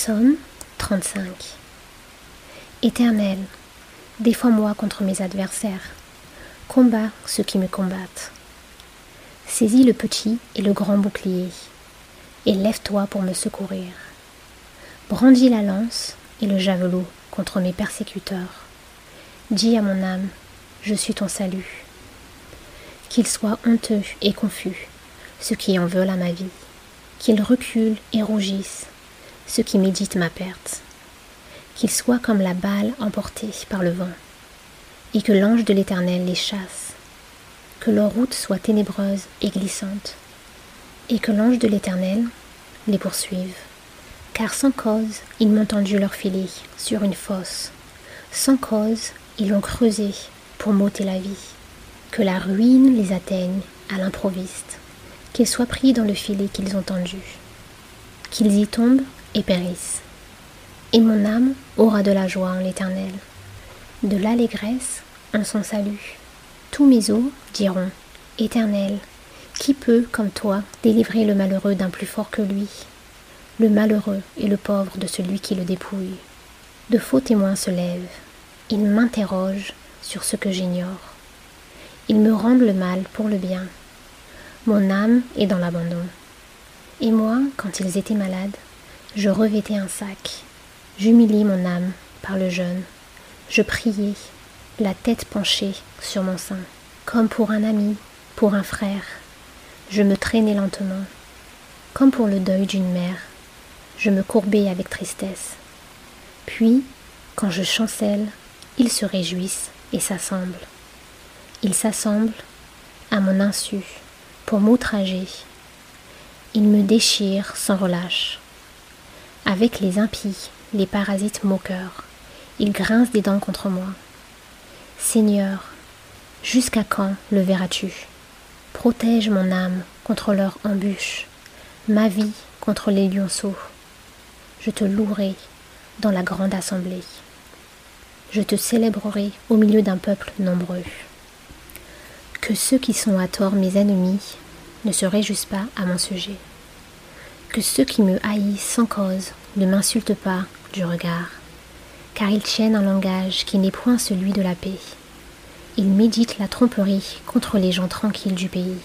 Psaume 35 Éternel, défends-moi contre mes adversaires, combat ceux qui me combattent. Saisis le petit et le grand bouclier, et lève-toi pour me secourir. Brandis la lance et le javelot contre mes persécuteurs. Dis à mon âme, je suis ton salut. Qu'ils soient honteux et confus, ceux qui en veulent à ma vie, qu'ils reculent et rougissent, ceux qui méditent ma perte, qu'ils soient comme la balle emportée par le vent, et que l'ange de l'Éternel les chasse, que leur route soit ténébreuse et glissante, et que l'ange de l'Éternel les poursuive. Car sans cause, ils m'ont tendu leur filet sur une fosse, sans cause, ils l'ont creusé pour m'ôter la vie. Que la ruine les atteigne à l'improviste, qu'ils soient pris dans le filet qu'ils ont tendu, qu'ils y tombent et périssent. Et mon âme aura de la joie en l'Éternel, de l'allégresse en son salut. Tous mes os diront, Éternel, qui peut, comme toi, délivrer le malheureux d'un plus fort que lui, le malheureux et le pauvre de celui qui le dépouille De faux témoins se lèvent, ils m'interrogent sur ce que j'ignore. Ils me rendent le mal pour le bien. Mon âme est dans l'abandon. Et moi, quand ils étaient malades, je revêtais un sac. J'humiliais mon âme par le jeûne. Je priais, la tête penchée sur mon sein, comme pour un ami, pour un frère. Je me traînais lentement, comme pour le deuil d'une mère. Je me courbais avec tristesse. Puis, quand je chancelle, ils se réjouissent et s'assemblent. Ils s'assemblent à mon insu pour m'outrager. Ils me déchirent sans relâche. Avec les impies, les parasites moqueurs, ils grincent des dents contre moi. Seigneur, jusqu'à quand le verras-tu? Protège mon âme contre leur embûche, ma vie contre les lionceaux. Je te louerai dans la grande assemblée. Je te célébrerai au milieu d'un peuple nombreux. Que ceux qui sont à tort mes ennemis ne se réjouissent pas à mon sujet. Que ceux qui me haïssent sans cause ne m'insultent pas du regard, car ils tiennent un langage qui n'est point celui de la paix. Ils méditent la tromperie contre les gens tranquilles du pays.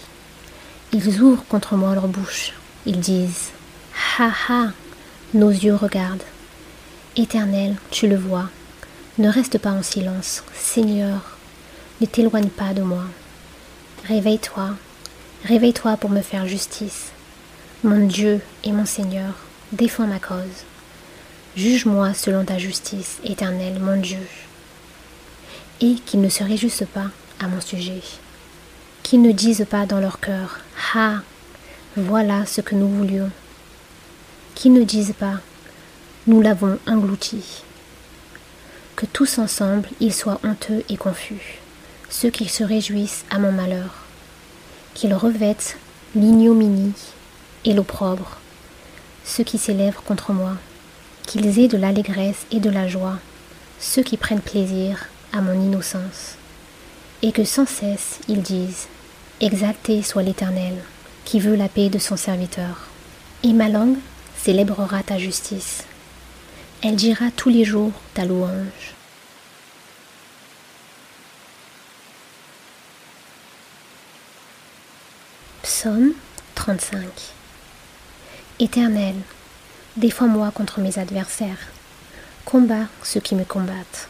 Ils ouvrent contre moi leur bouche. Ils disent Ha ha Nos yeux regardent. Éternel, tu le vois. Ne reste pas en silence. Seigneur, ne t'éloigne pas de moi. Réveille-toi, réveille-toi pour me faire justice. Mon Dieu et mon Seigneur, défends ma cause. Juge-moi selon ta justice, éternel, mon Dieu. Et qu'ils ne se réjouissent pas à mon sujet. Qu'ils ne disent pas dans leur cœur Ah, voilà ce que nous voulions. Qu'ils ne disent pas Nous l'avons englouti. Que tous ensemble ils soient honteux et confus, ceux qui se réjouissent à mon malheur. Qu'ils revêtent l'ignominie et l'opprobre, ceux qui s'élèvent contre moi qu'ils aient de l'allégresse et de la joie, ceux qui prennent plaisir à mon innocence, et que sans cesse ils disent Exalté soit l'Éternel, qui veut la paix de son serviteur. Et ma langue célébrera ta justice. Elle dira tous les jours ta louange. Psaume 35 Éternel, Défends-moi contre mes adversaires. Combat ceux qui me combattent.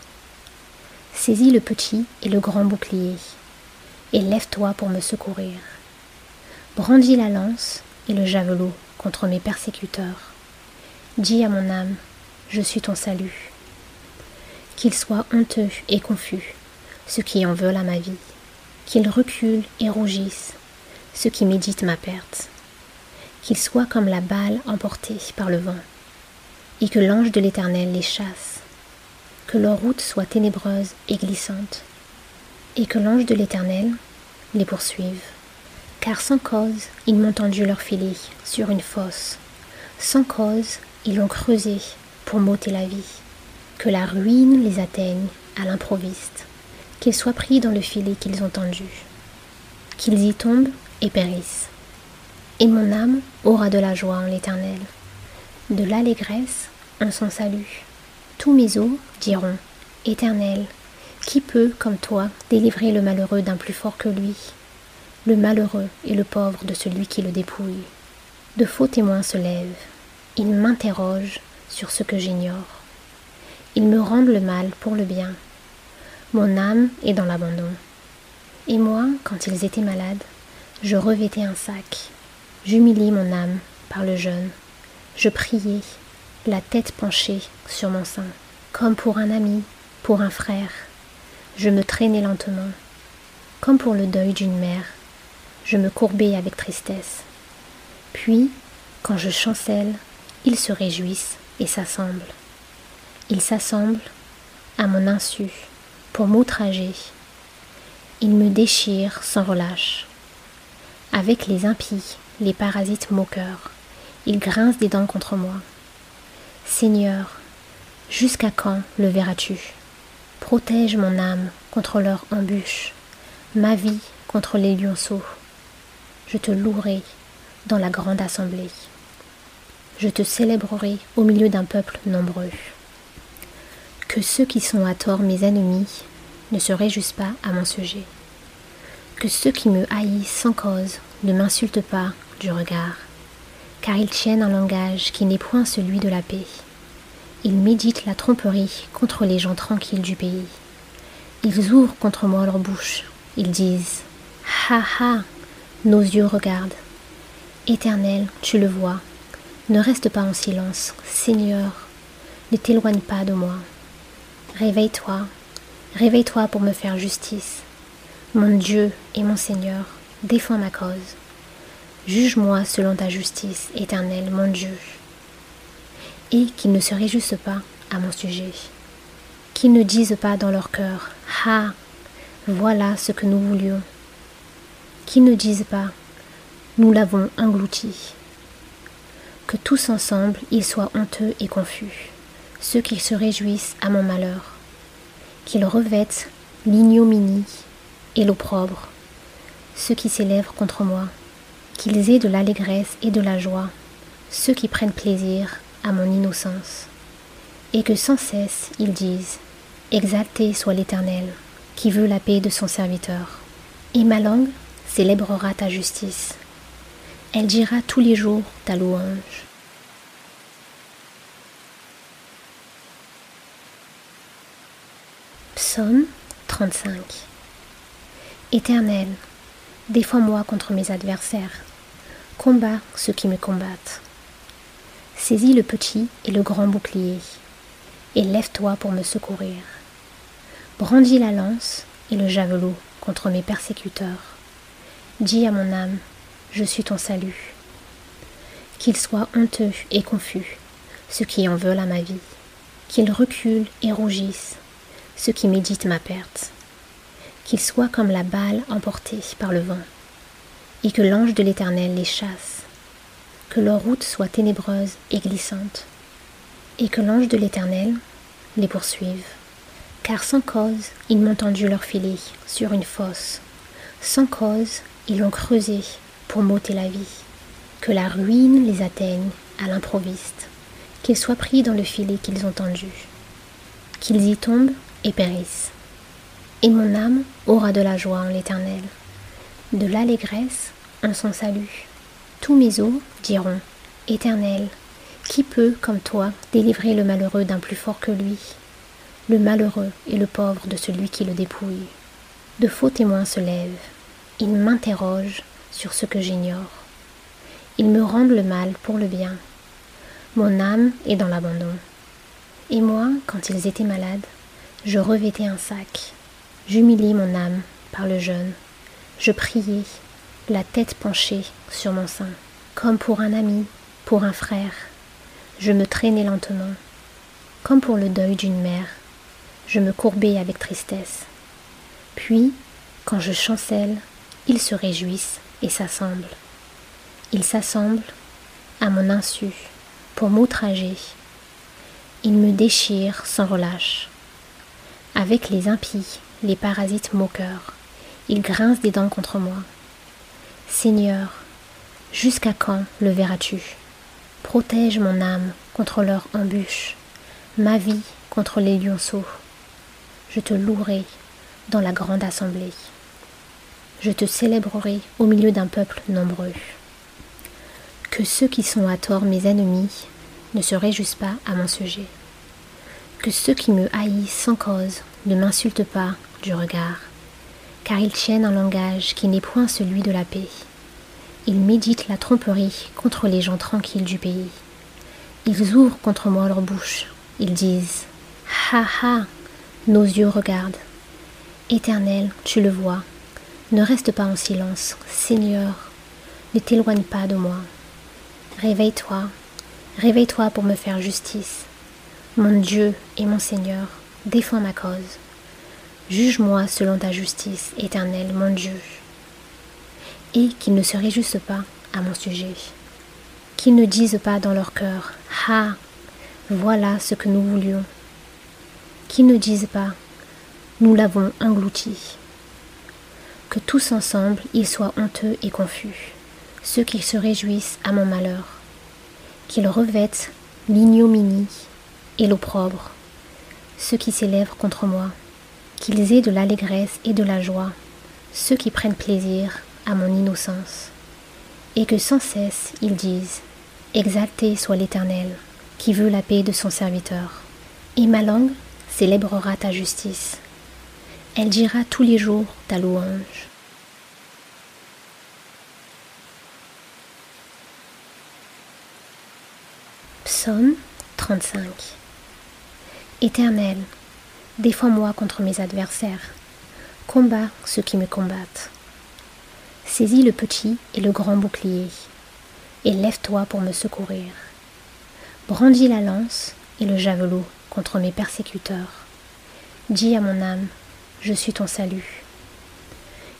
Saisis le petit et le grand bouclier, et lève-toi pour me secourir. Brandis la lance et le javelot contre mes persécuteurs. Dis à mon âme, je suis ton salut. Qu'ils soient honteux et confus, ceux qui en veulent à ma vie, qu'ils reculent et rougissent, ceux qui méditent ma perte qu'ils soient comme la balle emportée par le vent, et que l'ange de l'Éternel les chasse, que leur route soit ténébreuse et glissante, et que l'ange de l'Éternel les poursuive. Car sans cause, ils m'ont tendu leur filet sur une fosse, sans cause, ils l'ont creusé pour m'ôter la vie, que la ruine les atteigne à l'improviste, qu'ils soient pris dans le filet qu'ils ont tendu, qu'ils y tombent et périssent. Et mon âme aura de la joie en l'Éternel, de l'allégresse en son salut. Tous mes os diront Éternel, qui peut, comme toi, délivrer le malheureux d'un plus fort que lui? Le malheureux et le pauvre de celui qui le dépouille. De faux témoins se lèvent. Ils m'interrogent sur ce que j'ignore. Ils me rendent le mal pour le bien. Mon âme est dans l'abandon. Et moi, quand ils étaient malades, je revêtais un sac. J'humiliais mon âme par le jeûne. Je priais, la tête penchée sur mon sein, comme pour un ami, pour un frère. Je me traînais lentement, comme pour le deuil d'une mère. Je me courbais avec tristesse. Puis, quand je chancelle, ils se réjouissent et s'assemblent. Ils s'assemblent, à mon insu, pour m'outrager. Ils me déchirent sans relâche. Avec les impies, les parasites moqueurs, ils grincent des dents contre moi. Seigneur, jusqu'à quand le verras-tu? Protège mon âme contre leur embûche, ma vie contre les lionceaux. Je te louerai dans la grande assemblée. Je te célébrerai au milieu d'un peuple nombreux. Que ceux qui sont à tort mes ennemis ne se réjouissent pas à mon sujet. Que ceux qui me haïssent sans cause ne m'insultent pas regard, car ils tiennent un langage qui n'est point celui de la paix. Ils méditent la tromperie contre les gens tranquilles du pays. Ils ouvrent contre moi leur bouche. Ils disent Ha ha Nos yeux regardent. Éternel, tu le vois. Ne reste pas en silence. Seigneur, ne t'éloigne pas de moi. Réveille-toi, réveille-toi pour me faire justice. Mon Dieu et mon Seigneur, défends ma cause. Juge-moi selon ta justice, éternel, mon Dieu. Et qu'ils ne se réjouissent pas à mon sujet. Qu'ils ne disent pas dans leur cœur Ah, voilà ce que nous voulions. Qu'ils ne disent pas Nous l'avons englouti. Que tous ensemble ils soient honteux et confus, ceux qui se réjouissent à mon malheur. Qu'ils revêtent l'ignominie et l'opprobre, ceux qui s'élèvent contre moi qu'ils aient de l'allégresse et de la joie, ceux qui prennent plaisir à mon innocence, et que sans cesse ils disent Exalté soit l'Éternel, qui veut la paix de son serviteur. Et ma langue célébrera ta justice. Elle dira tous les jours ta louange. Psaume 35 Éternel, Défends-moi contre mes adversaires. Combat ceux qui me combattent. Saisis le petit et le grand bouclier, et lève-toi pour me secourir. Brandis la lance et le javelot contre mes persécuteurs. Dis à mon âme, je suis ton salut. Qu'ils soient honteux et confus, ceux qui en veulent à ma vie. Qu'ils reculent et rougissent, ceux qui méditent ma perte qu'ils soient comme la balle emportée par le vent, et que l'ange de l'Éternel les chasse, que leur route soit ténébreuse et glissante, et que l'ange de l'Éternel les poursuive. Car sans cause, ils m'ont tendu leur filet sur une fosse, sans cause, ils l'ont creusé pour m'ôter la vie. Que la ruine les atteigne à l'improviste, qu'ils soient pris dans le filet qu'ils ont tendu, qu'ils y tombent et périssent et mon âme aura de la joie en l'Éternel, de l'allégresse en son salut. Tous mes os diront, Éternel, qui peut, comme toi, délivrer le malheureux d'un plus fort que lui? Le malheureux et le pauvre de celui qui le dépouille. De faux témoins se lèvent, ils m'interrogent sur ce que j'ignore. Ils me rendent le mal pour le bien. Mon âme est dans l'abandon. Et moi, quand ils étaient malades, je revêtais un sac J'humiliais mon âme par le jeûne. Je priais, la tête penchée sur mon sein, comme pour un ami, pour un frère. Je me traînais lentement, comme pour le deuil d'une mère. Je me courbais avec tristesse. Puis, quand je chancelle, ils se réjouissent et s'assemblent. Ils s'assemblent, à mon insu, pour m'outrager. Ils me déchirent sans relâche. Avec les impies, les parasites moqueurs. Ils grincent des dents contre moi. Seigneur, jusqu'à quand le verras-tu? Protège mon âme contre leur embûche, ma vie contre les lionceaux. Je te louerai dans la grande assemblée. Je te célébrerai au milieu d'un peuple nombreux. Que ceux qui sont à tort mes ennemis ne se réjouissent pas à mon sujet. Que ceux qui me haïssent sans cause ne m'insultent pas du regard, car ils tiennent un langage qui n'est point celui de la paix. Ils méditent la tromperie contre les gens tranquilles du pays. Ils ouvrent contre moi leur bouche. Ils disent Ha ha Nos yeux regardent. Éternel, tu le vois. Ne reste pas en silence. Seigneur, ne t'éloigne pas de moi. Réveille-toi. Réveille-toi pour me faire justice. Mon Dieu et mon Seigneur, défends ma cause. Juge-moi selon ta justice, éternel, mon Dieu et qu'ils ne se réjouissent pas à mon sujet, qu'ils ne disent pas dans leur cœur Ah, voilà ce que nous voulions, qu'ils ne disent pas Nous l'avons englouti, que tous ensemble ils soient honteux et confus, ceux qui se réjouissent à mon malheur, qu'ils revêtent l'ignominie et l'opprobre, ceux qui s'élèvent contre moi, qu'ils aient de l'allégresse et de la joie, ceux qui prennent plaisir à mon innocence, et que sans cesse ils disent Exalté soit l'Éternel, qui veut la paix de son serviteur. Et ma langue célébrera ta justice. Elle dira tous les jours ta louange. Psaume 35 Éternel, défends-moi contre mes adversaires, combat ceux qui me combattent saisis le petit et le grand bouclier, et lève-toi pour me secourir. Brandis la lance et le javelot contre mes persécuteurs. Dis à mon âme, je suis ton salut.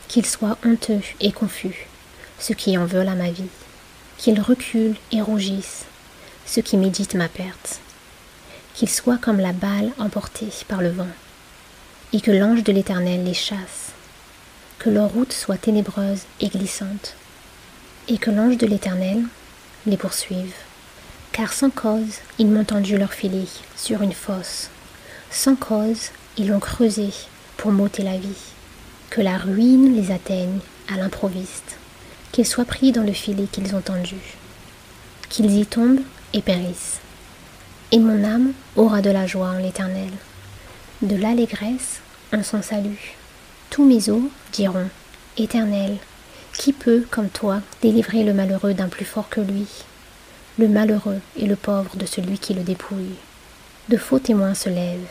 Qu'ils soient honteux et confus, ceux qui en veulent à ma vie, qu'ils reculent et rougissent, ceux qui méditent ma perte, qu'ils soient comme la balle emportée par le vent, et que l'ange de l'Éternel les chasse que leur route soit ténébreuse et glissante, et que l'ange de l'Éternel les poursuive. Car sans cause, ils m'ont tendu leur filet sur une fosse, sans cause, ils l'ont creusé pour m'ôter la vie. Que la ruine les atteigne à l'improviste, qu'ils soient pris dans le filet qu'ils ont tendu, qu'ils y tombent et périssent. Et mon âme aura de la joie en l'Éternel, de l'allégresse en son salut. Tous mes os diront Éternel, qui peut, comme toi, délivrer le malheureux d'un plus fort que lui? Le malheureux et le pauvre de celui qui le dépouille. De faux témoins se lèvent.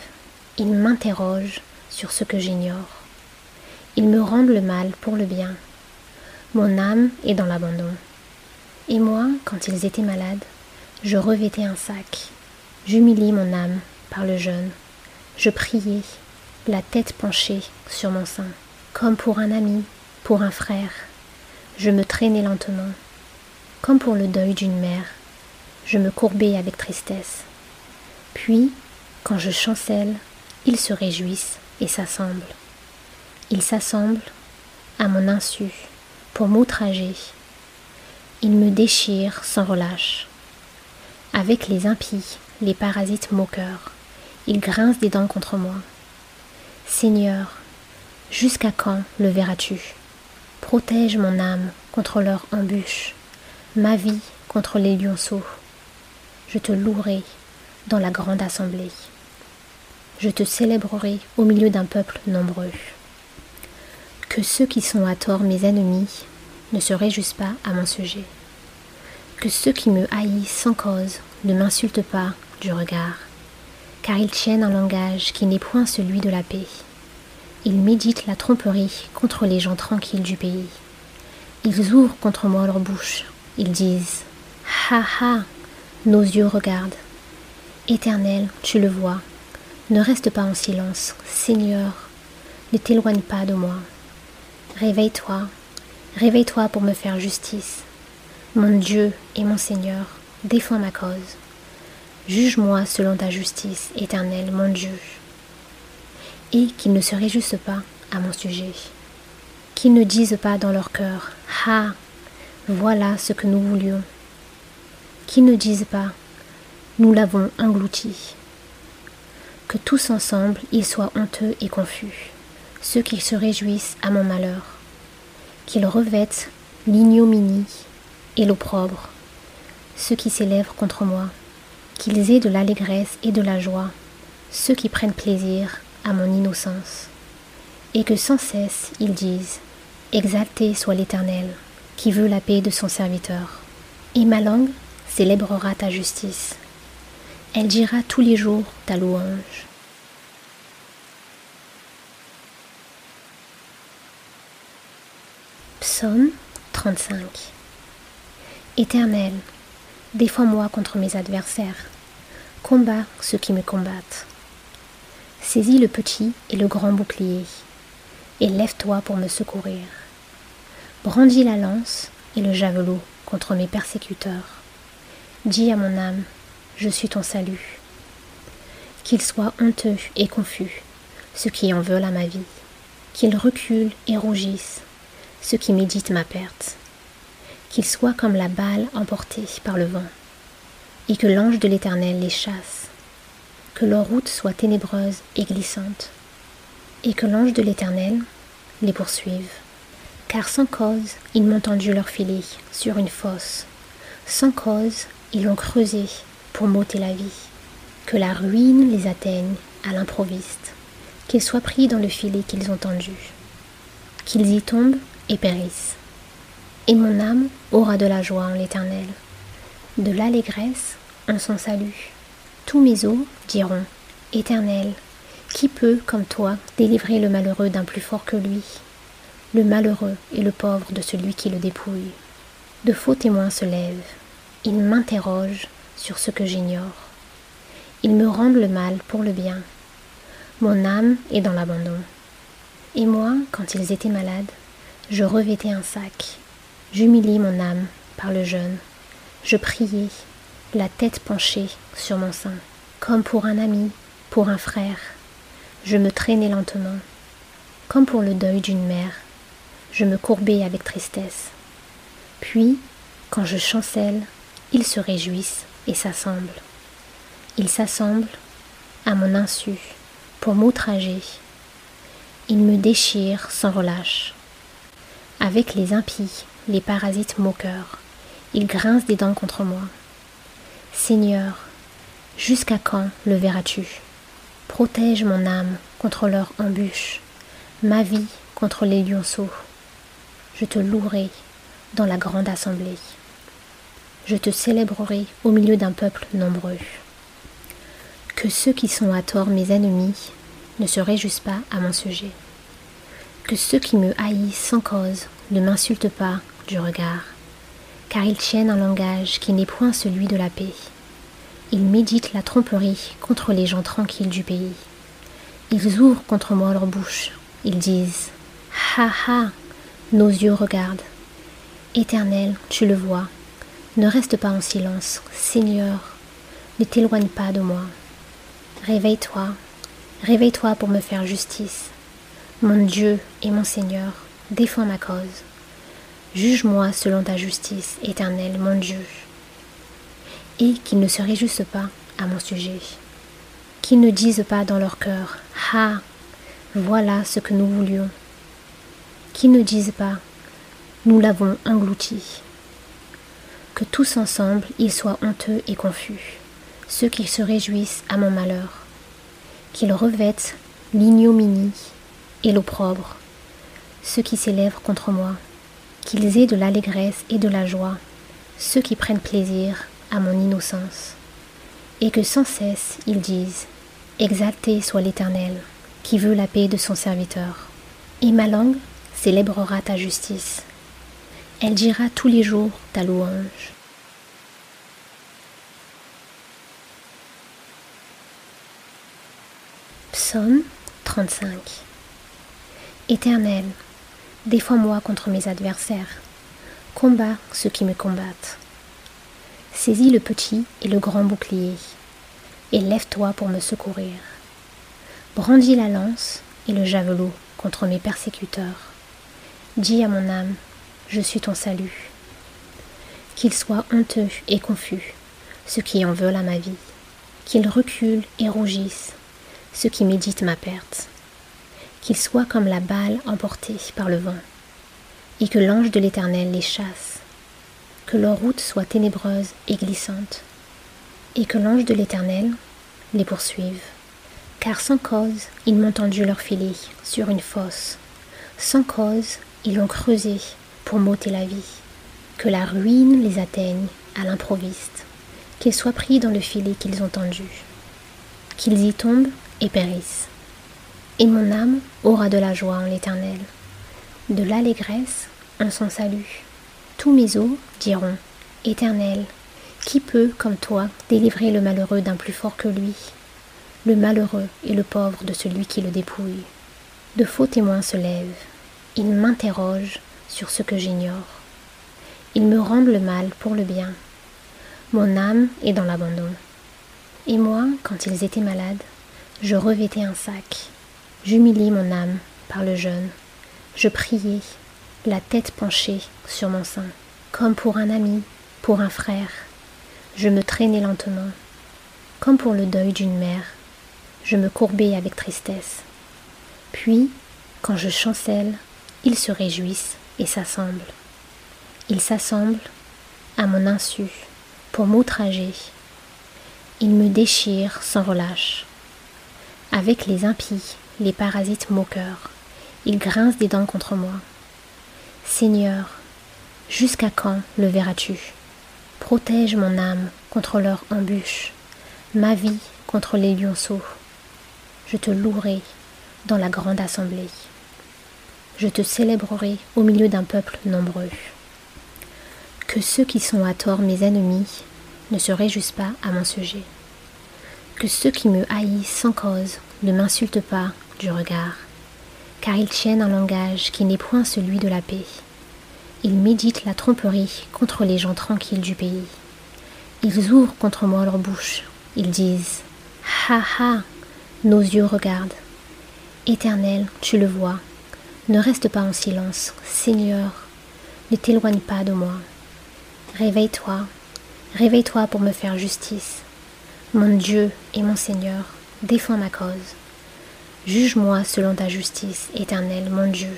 Ils m'interrogent sur ce que j'ignore. Ils me rendent le mal pour le bien. Mon âme est dans l'abandon. Et moi, quand ils étaient malades, je revêtais un sac. J'humilie mon âme par le jeûne. Je priais la tête penchée sur mon sein, comme pour un ami, pour un frère. Je me traînais lentement, comme pour le deuil d'une mère. Je me courbais avec tristesse. Puis, quand je chancelle, ils se réjouissent et s'assemblent. Ils s'assemblent, à mon insu, pour m'outrager. Ils me déchirent sans relâche. Avec les impies, les parasites moqueurs, ils grincent des dents contre moi. Seigneur, jusqu'à quand le verras-tu? Protège mon âme contre leur embûche, ma vie contre les lionceaux. Je te louerai dans la grande assemblée. Je te célébrerai au milieu d'un peuple nombreux. Que ceux qui sont à tort mes ennemis ne se réjouissent pas à mon sujet. Que ceux qui me haïssent sans cause ne m'insultent pas du regard car ils tiennent un langage qui n'est point celui de la paix. Ils méditent la tromperie contre les gens tranquilles du pays. Ils ouvrent contre moi leur bouche. Ils disent Ha ha Nos yeux regardent. Éternel, tu le vois. Ne reste pas en silence. Seigneur, ne t'éloigne pas de moi. Réveille-toi. Réveille-toi pour me faire justice. Mon Dieu et mon Seigneur, défends ma cause. Juge-moi selon ta justice, éternel, mon Dieu. Et qu'ils ne se réjouissent pas à mon sujet. Qu'ils ne disent pas dans leur cœur Ah, voilà ce que nous voulions. Qu'ils ne disent pas Nous l'avons englouti. Que tous ensemble ils soient honteux et confus, ceux qui se réjouissent à mon malheur. Qu'ils revêtent l'ignominie et l'opprobre, ceux qui s'élèvent contre moi. Qu'ils aient de l'allégresse et de la joie, ceux qui prennent plaisir à mon innocence. Et que sans cesse ils disent Exalté soit l'Éternel, qui veut la paix de son serviteur. Et ma langue célébrera ta justice. Elle dira tous les jours ta louange. Psaume 35 Éternel, défends-moi contre mes adversaires, combat ceux qui me combattent. Saisis le petit et le grand bouclier, et lève-toi pour me secourir. Brandis la lance et le javelot contre mes persécuteurs. Dis à mon âme, je suis ton salut. Qu'ils soient honteux et confus, ceux qui en veulent à ma vie. Qu'ils reculent et rougissent, ceux qui méditent ma perte. Qu'ils soient comme la balle emportée par le vent, et que l'ange de l'Éternel les chasse. Que leur route soit ténébreuse et glissante, et que l'ange de l'Éternel les poursuive car sans cause ils m'ont tendu leur filet sur une fosse, sans cause ils l'ont creusé pour m'ôter la vie, que la ruine les atteigne à l'improviste, qu'ils soient pris dans le filet qu'ils ont tendu, qu'ils y tombent et périssent. Et mon âme aura de la joie en l'Éternel, de l'allégresse en son salut. Tous mes os diront, Éternel, qui peut, comme toi, délivrer le malheureux d'un plus fort que lui? Le malheureux et le pauvre de celui qui le dépouille. De faux témoins se lèvent, ils m'interrogent sur ce que j'ignore. Ils me rendent le mal pour le bien. Mon âme est dans l'abandon. Et moi, quand ils étaient malades, je revêtais un sac. J'humiliais mon âme par le jeûne. Je priais, la tête penchée sur mon sein, comme pour un ami, pour un frère. Je me traînais lentement, comme pour le deuil d'une mère je me courbai avec tristesse. Puis, quand je chancelle, ils se réjouissent et s'assemblent. Ils s'assemblent, à mon insu, pour m'outrager. Ils me déchirent sans relâche. Avec les impies, les parasites moqueurs, ils grincent des dents contre moi. Seigneur, jusqu'à quand le verras-tu? Protège mon âme contre leur embûche, ma vie contre les lionceaux je te louerai dans la grande assemblée. Je te célébrerai au milieu d'un peuple nombreux. Que ceux qui sont à tort mes ennemis ne se réjouissent pas à mon sujet. Que ceux qui me haïssent sans cause ne m'insultent pas du regard, car ils tiennent un langage qui n'est point celui de la paix. Ils méditent la tromperie contre les gens tranquilles du pays. Ils ouvrent contre moi leur bouche. Ils disent Ha ha nos yeux regardent. Éternel, tu le vois. Ne reste pas en silence. Seigneur, ne t'éloigne pas de moi. Réveille-toi, réveille-toi pour me faire justice. Mon Dieu et mon Seigneur, défends ma cause. Juge-moi selon ta justice, éternel, mon Dieu. Et qu'ils ne se réjouissent pas à mon sujet. Qu'ils ne disent pas dans leur cœur Ah, voilà ce que nous voulions qui ne disent pas Nous l'avons englouti. Que tous ensemble ils soient honteux et confus, ceux qui se réjouissent à mon malheur, qu'ils revêtent l'ignominie et l'opprobre, ceux qui s'élèvent contre moi, qu'ils aient de l'allégresse et de la joie, ceux qui prennent plaisir à mon innocence, et que sans cesse ils disent Exalté soit l'Éternel, qui veut la paix de son serviteur. Et ma langue célébrera ta justice. Elle dira tous les jours ta louange. Psaume 35 Éternel, défends-moi contre mes adversaires, combat ceux qui me combattent. Saisis le petit et le grand bouclier, et lève-toi pour me secourir. Brandis la lance et le javelot contre mes persécuteurs. Dis à mon âme, je suis ton salut. Qu'ils soient honteux et confus, ceux qui en veulent à ma vie. Qu'ils reculent et rougissent, ceux qui méditent ma perte. Qu'ils soient comme la balle emportée par le vent, et que l'ange de l'Éternel les chasse. Que leur route soit ténébreuse et glissante, et que l'ange de l'Éternel les poursuive. Car sans cause, ils m'ont tendu leur filet sur une fosse. Sans cause, ils l'ont creusé pour m'ôter la vie. Que la ruine les atteigne à l'improviste, qu'ils soient pris dans le filet qu'ils ont tendu, qu'ils y tombent et périssent. Et mon âme aura de la joie en l'Éternel, de l'allégresse en son salut. Tous mes os diront, Éternel, qui peut, comme toi, délivrer le malheureux d'un plus fort que lui, le malheureux et le pauvre de celui qui le dépouille De faux témoins se lèvent, ils m'interrogent sur ce que j'ignore. Ils me rendent le mal pour le bien. Mon âme est dans l'abandon. Et moi, quand ils étaient malades, je revêtais un sac. J'humiliais mon âme par le jeûne. Je priais, la tête penchée sur mon sein, comme pour un ami, pour un frère. Je me traînais lentement, comme pour le deuil d'une mère. Je me courbais avec tristesse. Puis, quand je chancelle, ils se réjouissent et s'assemblent. Ils s'assemblent à mon insu pour m'outrager. Ils me déchirent sans relâche. Avec les impies, les parasites moqueurs, ils grincent des dents contre moi. Seigneur, jusqu'à quand le verras-tu? Protège mon âme contre leur embûche, ma vie contre les lionceaux. Je te louerai dans la grande assemblée. Je te célébrerai au milieu d'un peuple nombreux. Que ceux qui sont à tort mes ennemis ne se réjouissent pas à mon sujet. Que ceux qui me haïssent sans cause ne m'insultent pas du regard, car ils tiennent un langage qui n'est point celui de la paix. Ils méditent la tromperie contre les gens tranquilles du pays. Ils ouvrent contre moi leur bouche. Ils disent Ha ha Nos yeux regardent. Éternel, tu le vois. Ne reste pas en silence. Seigneur, ne t'éloigne pas de moi. Réveille-toi. Réveille-toi pour me faire justice. Mon Dieu et mon Seigneur, défends ma cause. Juge-moi selon ta justice, éternel, mon Dieu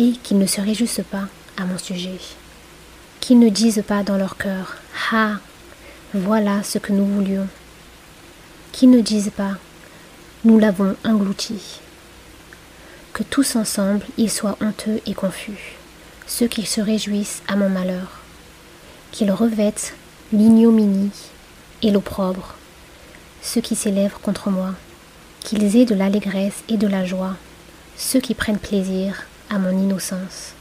et qu'ils ne se réjouissent pas à mon sujet, qu'ils ne disent pas dans leur cœur Ah, voilà ce que nous voulions, qu'ils ne disent pas Nous l'avons englouti, que tous ensemble ils soient honteux et confus, ceux qui se réjouissent à mon malheur, qu'ils revêtent l'ignominie et l'opprobre, ceux qui s'élèvent contre moi, qu'ils aient de l'allégresse et de la joie, ceux qui prennent plaisir à mon innocence,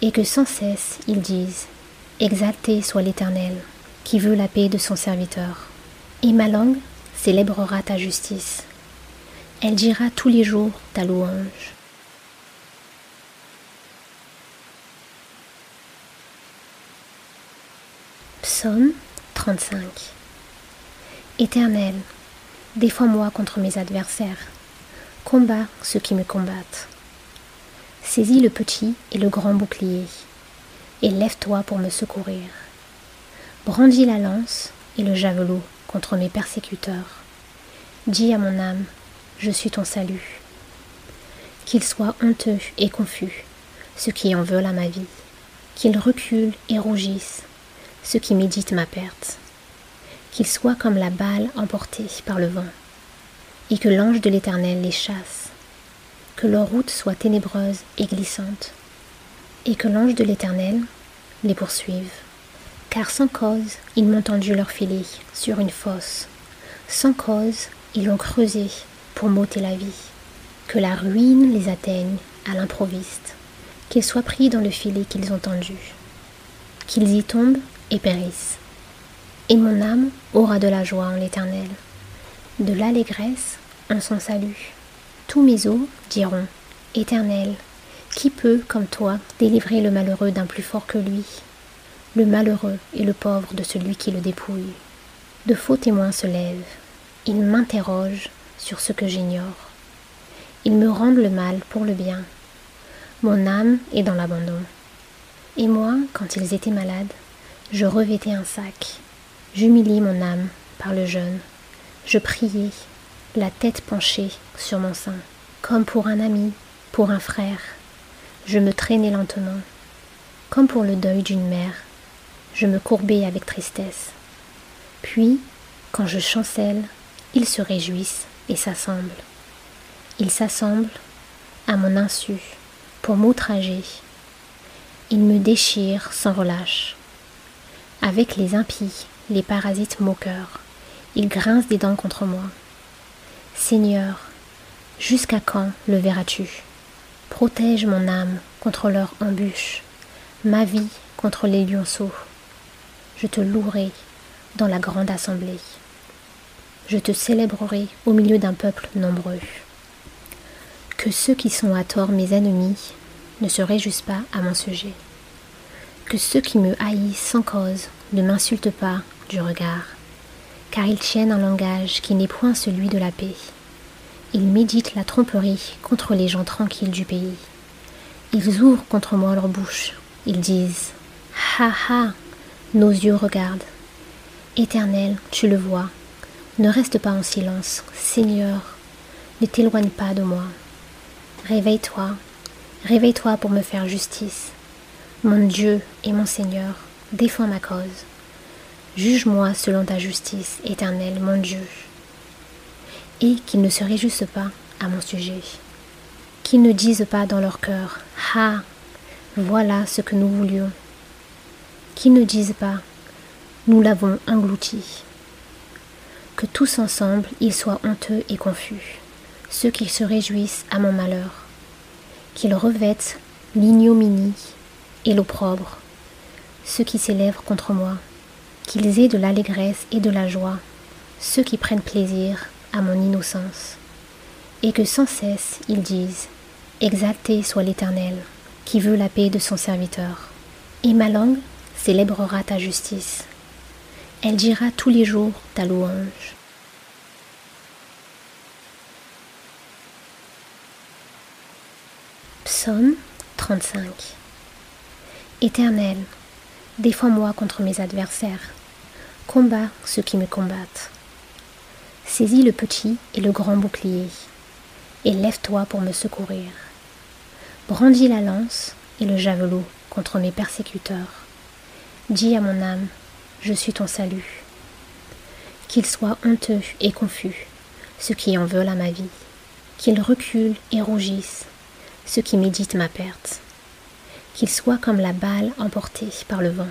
et que sans cesse ils disent Exalté soit l'Éternel, qui veut la paix de son serviteur. Et ma langue célébrera ta justice. Elle dira tous les jours ta louange. Psaume 35 Éternel, défends-moi contre mes adversaires, combat ceux qui me combattent Saisis le petit et le grand bouclier, et lève-toi pour me secourir. Brandis la lance et le javelot contre mes persécuteurs. Dis à mon âme, je suis ton salut. Qu'ils soient honteux et confus, ceux qui en veulent à ma vie, qu'ils reculent et rougissent, ceux qui méditent ma perte, qu'ils soient comme la balle emportée par le vent, et que l'ange de l'Éternel les chasse que leur route soit ténébreuse et glissante, et que l'ange de l'Éternel les poursuive. Car sans cause, ils m'ont tendu leur filet sur une fosse, sans cause, ils l'ont creusé pour m'ôter la vie. Que la ruine les atteigne à l'improviste, qu'ils soient pris dans le filet qu'ils ont tendu, qu'ils y tombent et périssent. Et mon âme aura de la joie en l'Éternel, de l'allégresse en son salut. Tous mes os diront Éternel, qui peut, comme toi, délivrer le malheureux d'un plus fort que lui? Le malheureux et le pauvre de celui qui le dépouille. De faux témoins se lèvent. Ils m'interrogent sur ce que j'ignore. Ils me rendent le mal pour le bien. Mon âme est dans l'abandon. Et moi, quand ils étaient malades, je revêtais un sac, j'humiliais mon âme par le jeûne, je priais, la tête penchée sur mon sein, comme pour un ami, pour un frère. Je me traînais lentement, comme pour le deuil d'une mère. Je me courbais avec tristesse. Puis, quand je chancelle, ils se réjouissent et s'assemblent. Ils s'assemblent, à mon insu, pour m'outrager. Ils me déchirent sans relâche. Avec les impies, les parasites moqueurs, ils grincent des dents contre moi. Seigneur, jusqu'à quand le verras-tu? Protège mon âme contre leur embûche, ma vie contre les lionceaux. Je te louerai dans la grande assemblée. Je te célébrerai au milieu d'un peuple nombreux. Que ceux qui sont à tort mes ennemis ne se réjouissent pas à mon sujet. Que ceux qui me haïssent sans cause ne m'insultent pas du regard car ils tiennent un langage qui n'est point celui de la paix. Ils méditent la tromperie contre les gens tranquilles du pays. Ils ouvrent contre moi leur bouche. Ils disent Ha ha Nos yeux regardent. Éternel, tu le vois. Ne reste pas en silence. Seigneur, ne t'éloigne pas de moi. Réveille-toi, réveille-toi pour me faire justice. Mon Dieu et mon Seigneur, défends ma cause. Juge-moi selon ta justice, éternel, mon Dieu. Et qu'ils ne se réjouissent pas à mon sujet. Qu'ils ne disent pas dans leur cœur Ah, voilà ce que nous voulions. Qu'ils ne disent pas Nous l'avons englouti. Que tous ensemble ils soient honteux et confus, ceux qui se réjouissent à mon malheur. Qu'ils revêtent l'ignominie et l'opprobre, ceux qui s'élèvent contre moi qu'ils aient de l'allégresse et de la joie, ceux qui prennent plaisir à mon innocence, et que sans cesse ils disent Exalté soit l'Éternel, qui veut la paix de son serviteur. Et ma langue célébrera ta justice. Elle dira tous les jours ta louange. Psaume 35 Éternel, défends-moi contre mes adversaires Combat ceux qui me combattent. Saisis le petit et le grand bouclier, et lève-toi pour me secourir. Brandis la lance et le javelot contre mes persécuteurs. Dis à mon âme, je suis ton salut. Qu'ils soient honteux et confus, ceux qui en veulent à ma vie. Qu'ils reculent et rougissent, ceux qui méditent ma perte. Qu'ils soient comme la balle emportée par le vent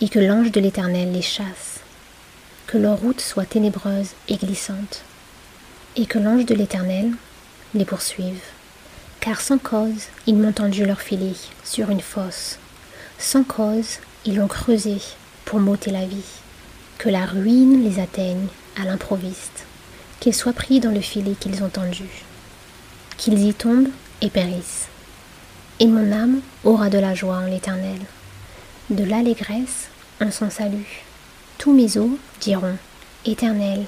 et que l'ange de l'Éternel les chasse, que leur route soit ténébreuse et glissante, et que l'ange de l'Éternel les poursuive. Car sans cause, ils m'ont tendu leur filet sur une fosse, sans cause, ils l'ont creusé pour m'ôter la vie. Que la ruine les atteigne à l'improviste, qu'ils soient pris dans le filet qu'ils ont tendu, qu'ils y tombent et périssent. Et mon âme aura de la joie en l'Éternel, de l'allégresse en son salut. Tous mes os diront Éternel,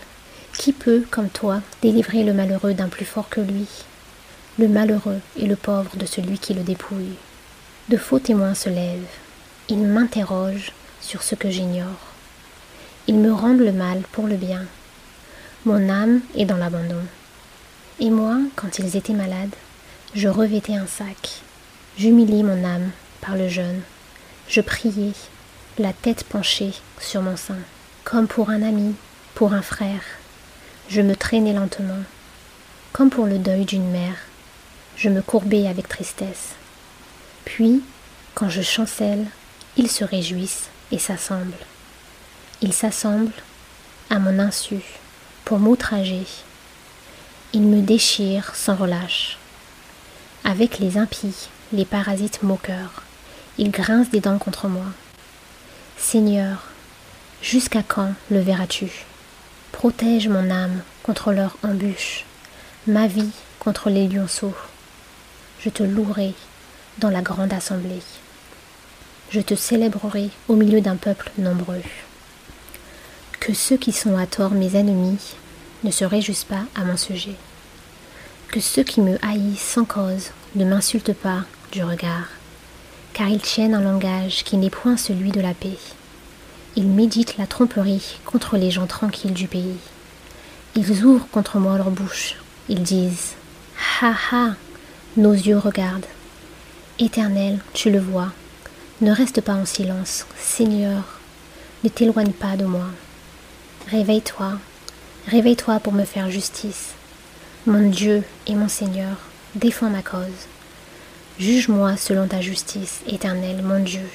qui peut, comme toi, délivrer le malheureux d'un plus fort que lui? Le malheureux et le pauvre de celui qui le dépouille. De faux témoins se lèvent. Ils m'interrogent sur ce que j'ignore. Ils me rendent le mal pour le bien. Mon âme est dans l'abandon. Et moi, quand ils étaient malades, je revêtais un sac. J'humiliais mon âme par le jeûne. Je priais la tête penchée sur mon sein, comme pour un ami, pour un frère. Je me traînais lentement, comme pour le deuil d'une mère. Je me courbais avec tristesse. Puis, quand je chancelle, ils se réjouissent et s'assemblent. Ils s'assemblent, à mon insu, pour m'outrager. Ils me déchirent sans relâche. Avec les impies, les parasites moqueurs, ils grincent des dents contre moi. Seigneur, jusqu'à quand le verras-tu? Protège mon âme contre leur embûche, ma vie contre les lionceaux. Je te louerai dans la grande assemblée. Je te célébrerai au milieu d'un peuple nombreux. Que ceux qui sont à tort mes ennemis ne se réjouissent pas à mon sujet. Que ceux qui me haïssent sans cause ne m'insultent pas du regard car ils tiennent un langage qui n'est point celui de la paix. Ils méditent la tromperie contre les gens tranquilles du pays. Ils ouvrent contre moi leur bouche. Ils disent Ha ha Nos yeux regardent. Éternel, tu le vois. Ne reste pas en silence. Seigneur, ne t'éloigne pas de moi. Réveille-toi. Réveille-toi pour me faire justice. Mon Dieu et mon Seigneur, défends ma cause. Juge-moi selon ta justice, éternel, mon Dieu.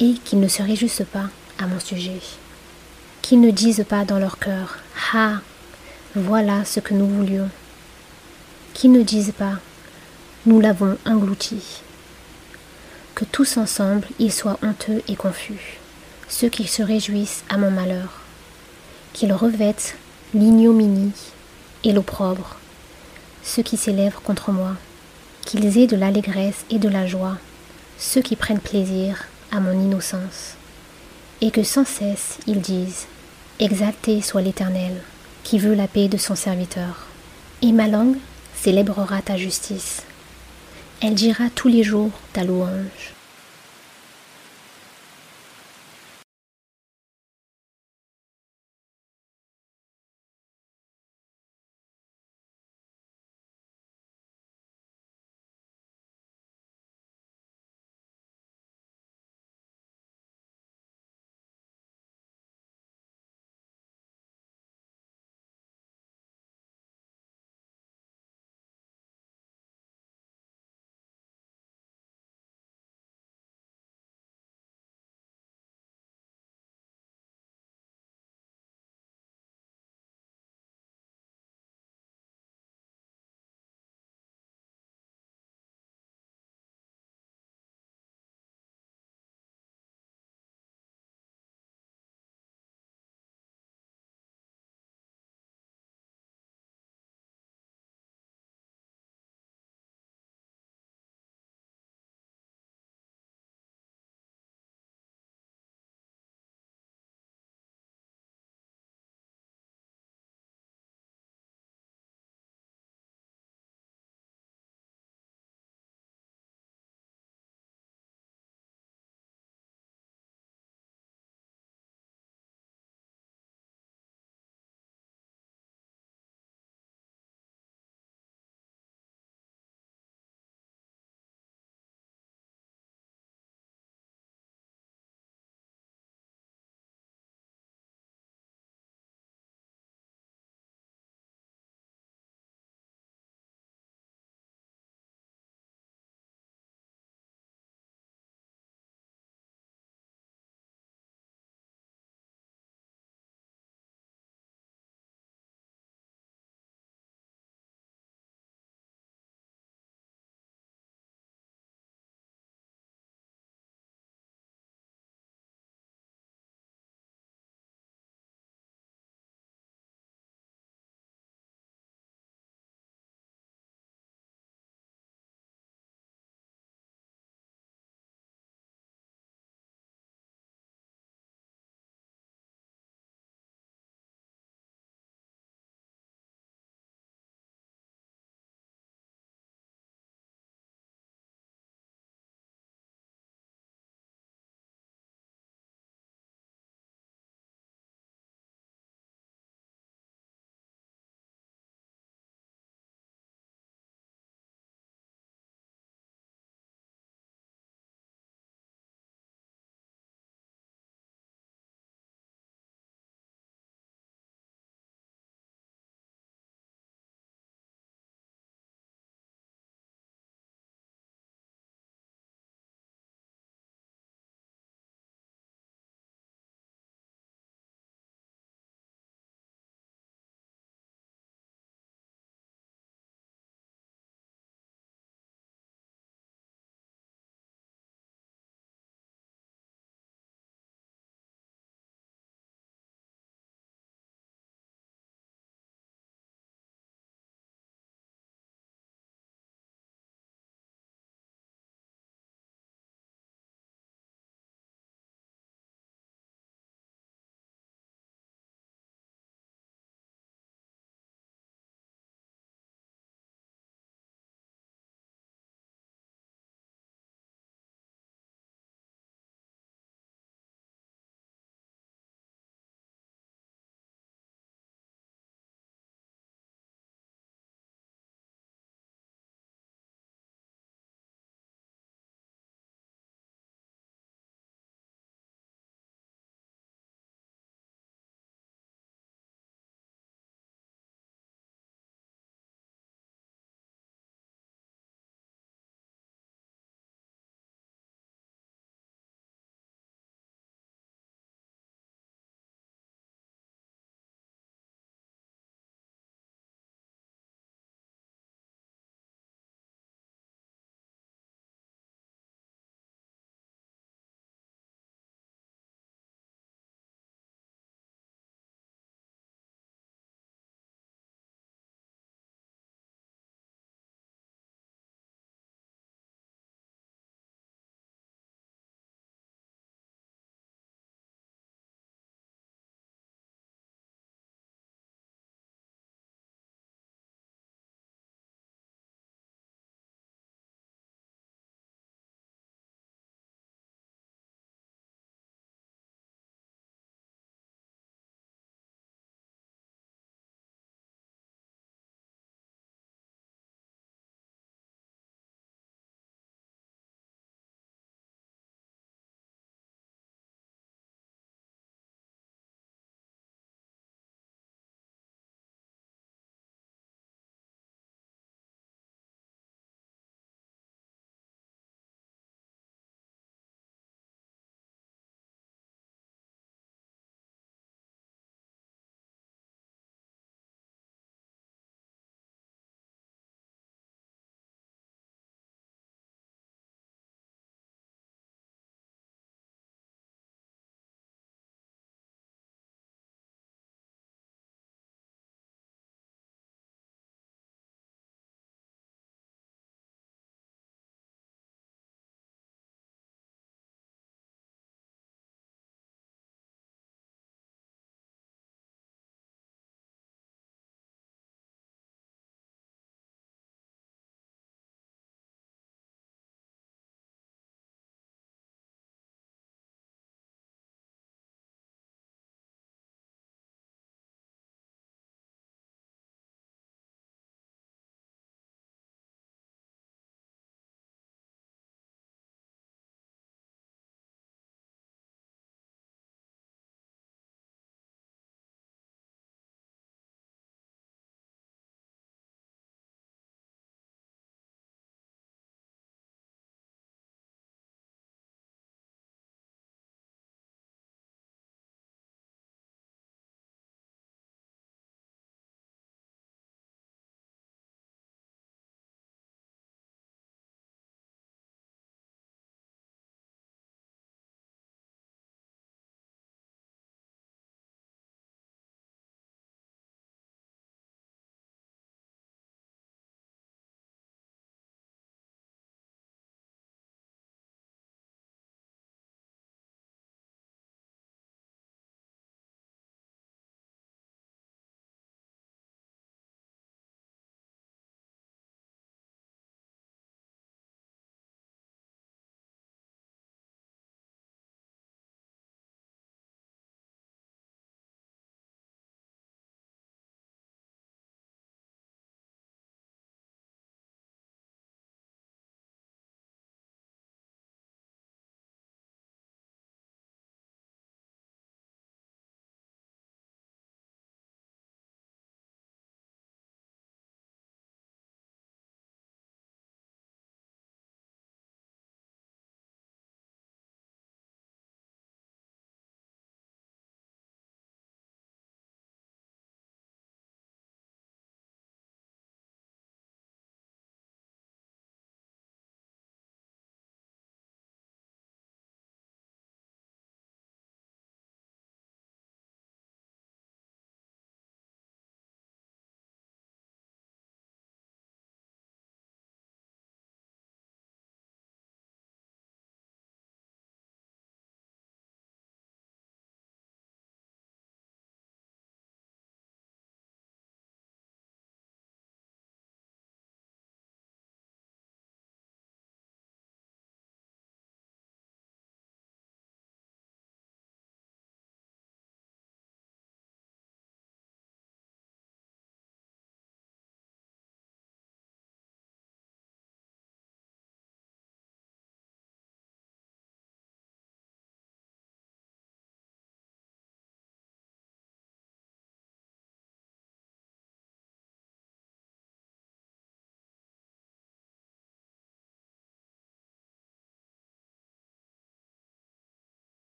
Et qu'ils ne se réjouissent pas à mon sujet. Qu'ils ne disent pas dans leur cœur Ah, voilà ce que nous voulions. Qu'ils ne disent pas Nous l'avons englouti. Que tous ensemble ils soient honteux et confus, ceux qui se réjouissent à mon malheur. Qu'ils revêtent l'ignominie et l'opprobre, ceux qui s'élèvent contre moi qu'ils aient de l'allégresse et de la joie, ceux qui prennent plaisir à mon innocence, et que sans cesse ils disent Exalté soit l'Éternel, qui veut la paix de son serviteur. Et ma langue célébrera ta justice. Elle dira tous les jours ta louange.